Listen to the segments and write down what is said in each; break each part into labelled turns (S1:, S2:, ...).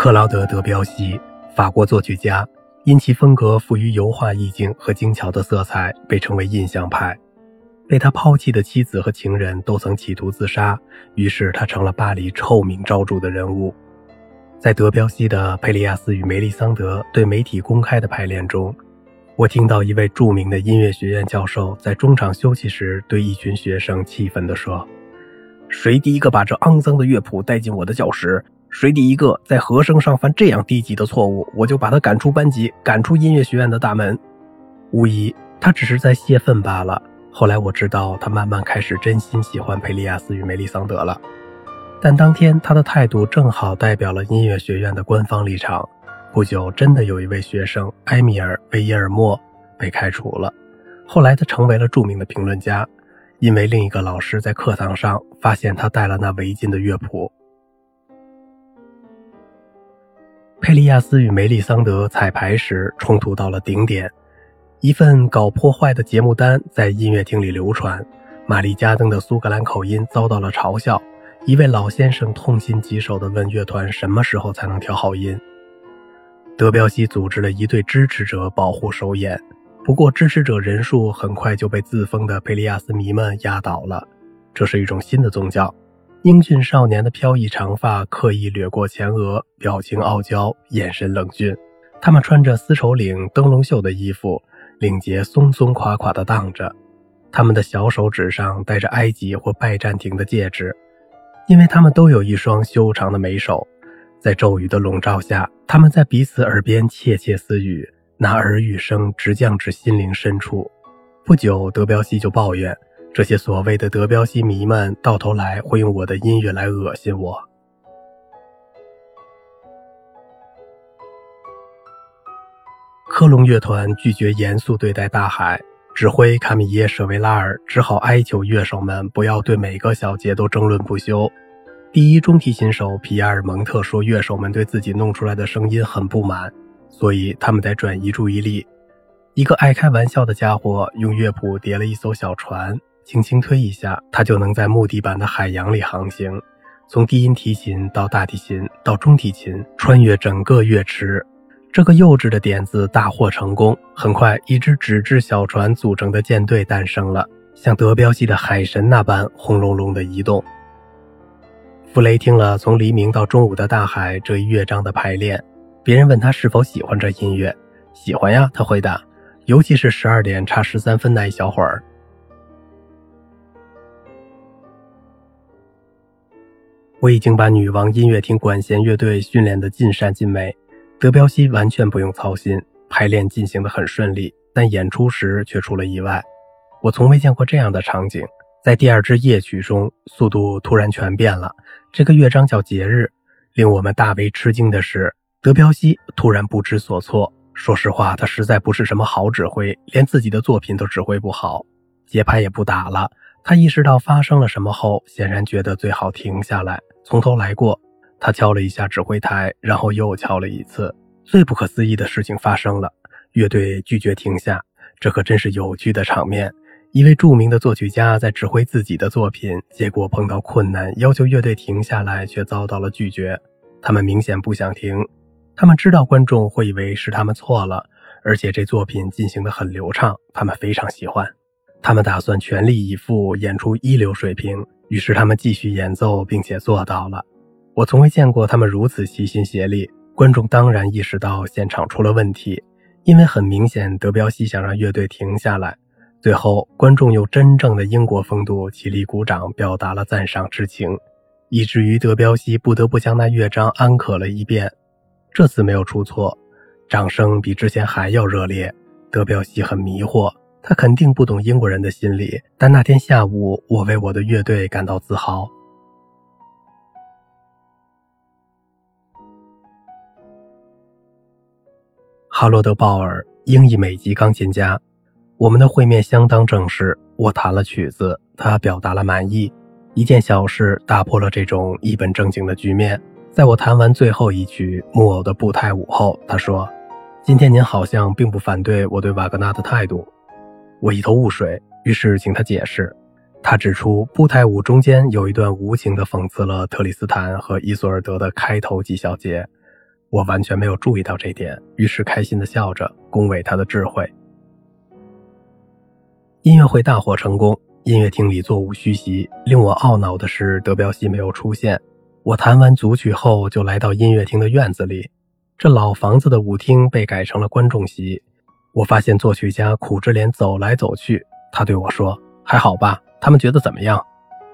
S1: 克劳德·德彪西，法国作曲家，因其风格富于油画意境和精巧的色彩，被称为印象派。被他抛弃的妻子和情人都曾企图自杀，于是他成了巴黎臭名昭著的人物。在德彪西的《佩利亚斯与梅丽桑德》对媒体公开的排练中，我听到一位著名的音乐学院教授在中场休息时对一群学生气愤地说：“谁第一个把这肮脏的乐谱带进我的教室？谁第一个在和声上犯这样低级的错误，我就把他赶出班级，赶出音乐学院的大门。”无疑，他只是在泄愤罢了。后来我知道，他慢慢开始真心喜欢佩利亚斯与梅丽桑德了。但当天他的态度正好代表了音乐学院的官方立场。不久，真的有一位学生埃米尔·维耶尔莫被开除了。后来他成为了著名的评论家，因为另一个老师在课堂上发现他带了那违禁的乐谱。佩利亚斯与梅丽桑德彩排时冲突到了顶点。一份搞破坏的节目单在音乐厅里流传，玛丽加登的苏格兰口音遭到了嘲笑。一位老先生痛心疾首地问乐团：“什么时候才能调好音？”德彪西组织了一队支持者保护首演，不过支持者人数很快就被自封的佩利亚斯迷们压倒了。这是一种新的宗教，英俊少年的飘逸长发刻意掠过前额，表情傲娇，眼神冷峻。他们穿着丝绸领灯笼袖的衣服。领结松松垮垮地荡着，他们的小手指上戴着埃及或拜占庭的戒指，因为他们都有一双修长的美手。在咒语的笼罩下，他们在彼此耳边窃窃私语，那耳语声直降至心灵深处。不久，德彪西就抱怨，这些所谓的德彪西迷们到头来会用我的音乐来恶心我。科隆乐团拒绝严肃对待大海，指挥卡米耶·舍维拉尔只好哀求乐手们不要对每个小节都争论不休。第一中提琴手皮埃尔·蒙特说，乐手们对自己弄出来的声音很不满，所以他们得转移注意力。一个爱开玩笑的家伙用乐谱叠了一艘小船，轻轻推一下，它就能在木地板的海洋里航行，从低音提琴到大提琴到中提琴，穿越整个乐池。这个幼稚的点子大获成功，很快，一支纸质小船组成的舰队诞生了，像德彪西的海神那般轰隆隆地移动。弗雷听了从黎明到中午的大海这一乐章的排练，别人问他是否喜欢这音乐，喜欢呀，他回答，尤其是十二点差十三分那一小会儿。我已经把女王音乐厅管弦乐队训练得尽善尽美。德彪西完全不用操心，排练进行得很顺利，但演出时却出了意外。我从未见过这样的场景：在第二支夜曲中，速度突然全变了。这个乐章叫《节日》，令我们大为吃惊的是，德彪西突然不知所措。说实话，他实在不是什么好指挥，连自己的作品都指挥不好，节拍也不打了。他意识到发生了什么后，显然觉得最好停下来，从头来过。他敲了一下指挥台，然后又敲了一次。最不可思议的事情发生了，乐队拒绝停下。这可真是有趣的场面。一位著名的作曲家在指挥自己的作品，结果碰到困难，要求乐队停下来，却遭到了拒绝。他们明显不想停，他们知道观众会以为是他们错了，而且这作品进行得很流畅，他们非常喜欢。他们打算全力以赴演出一流水平，于是他们继续演奏，并且做到了。我从未见过他们如此齐心协力。观众当然意识到现场出了问题，因为很明显德彪西想让乐队停下来。最后，观众用真正的英国风度起立鼓掌，表达了赞赏之情，以至于德彪西不得不将那乐章安可了一遍。这次没有出错，掌声比之前还要热烈。德彪西很迷惑，他肯定不懂英国人的心理，但那天下午，我为我的乐队感到自豪。哈罗德·鲍尔，英裔美籍钢琴家。我们的会面相当正式。我弹了曲子，他表达了满意。一件小事打破了这种一本正经的局面。在我弹完最后一曲木偶的步态舞后，他说：“今天您好像并不反对我对瓦格纳的态度。”我一头雾水，于是请他解释。他指出，步态舞中间有一段无情地讽刺了特里斯坦和伊索尔德的开头几小节。我完全没有注意到这点，于是开心的笑着恭维他的智慧。音乐会大获成功，音乐厅里座无虚席。令我懊恼的是，德彪西没有出现。我弹完组曲后，就来到音乐厅的院子里。这老房子的舞厅被改成了观众席。我发现作曲家苦着脸走来走去。他对我说：“还好吧？他们觉得怎么样？”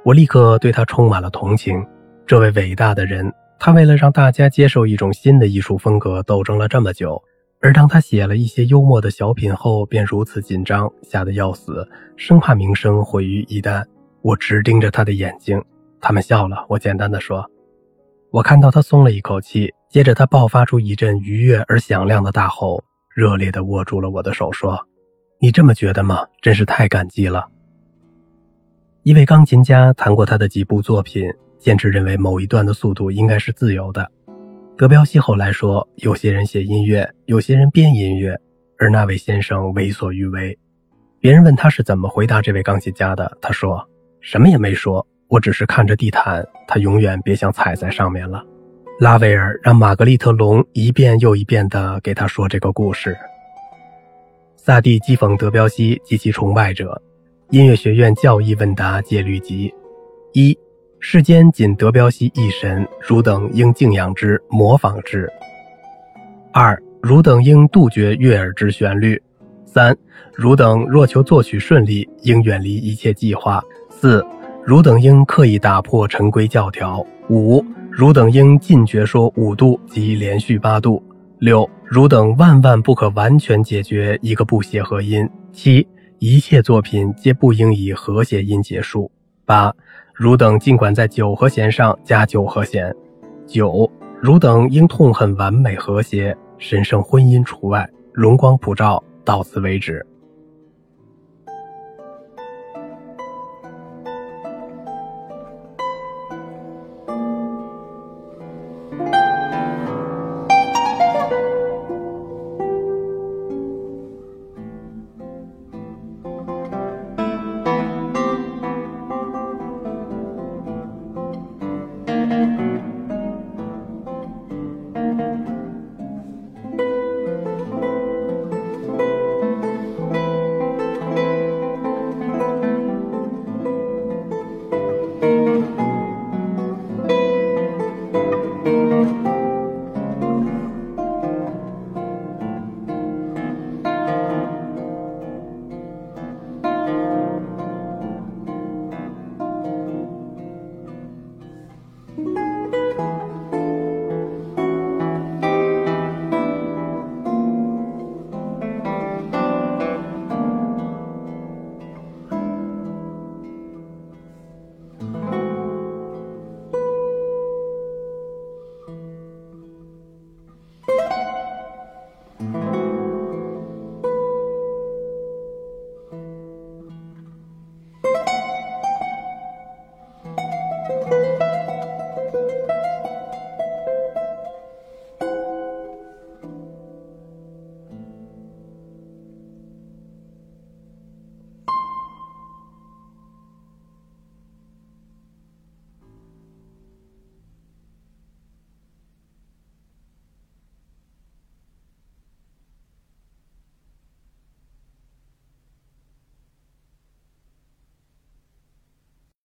S1: 我立刻对他充满了同情。这位伟大的人。他为了让大家接受一种新的艺术风格，斗争了这么久，而当他写了一些幽默的小品后，便如此紧张，吓得要死，生怕名声毁于一旦。我直盯着他的眼睛，他们笑了。我简单的说：“我看到他松了一口气。”接着他爆发出一阵愉悦而响亮的大吼，热烈地握住了我的手，说：“你这么觉得吗？真是太感激了。”一位钢琴家弹过他的几部作品。坚持认为某一段的速度应该是自由的。德彪西后来说，有些人写音乐，有些人编音乐，而那位先生为所欲为。别人问他是怎么回答这位钢琴家的，他说什么也没说，我只是看着地毯，他永远别想踩在上面了。拉维尔让玛格丽特·龙一遍又一遍地给他说这个故事。萨蒂讥讽德彪西及其崇拜者。音乐学院教义问答戒律集一。世间仅德彪西一神，汝等应敬仰之，模仿之。二，汝等应杜绝悦耳之旋律。三，汝等若求作曲顺利，应远离一切计划。四，汝等应刻意打破陈规教条。五，汝等应禁绝说五度及连续八度。六，汝等万万不可完全解决一个不协和音。七，一切作品皆不应以和谐音结束。八。汝等尽管在九和弦上加九和弦。九，汝等应痛恨完美和谐，神圣婚姻除外。荣光普照，到此为止。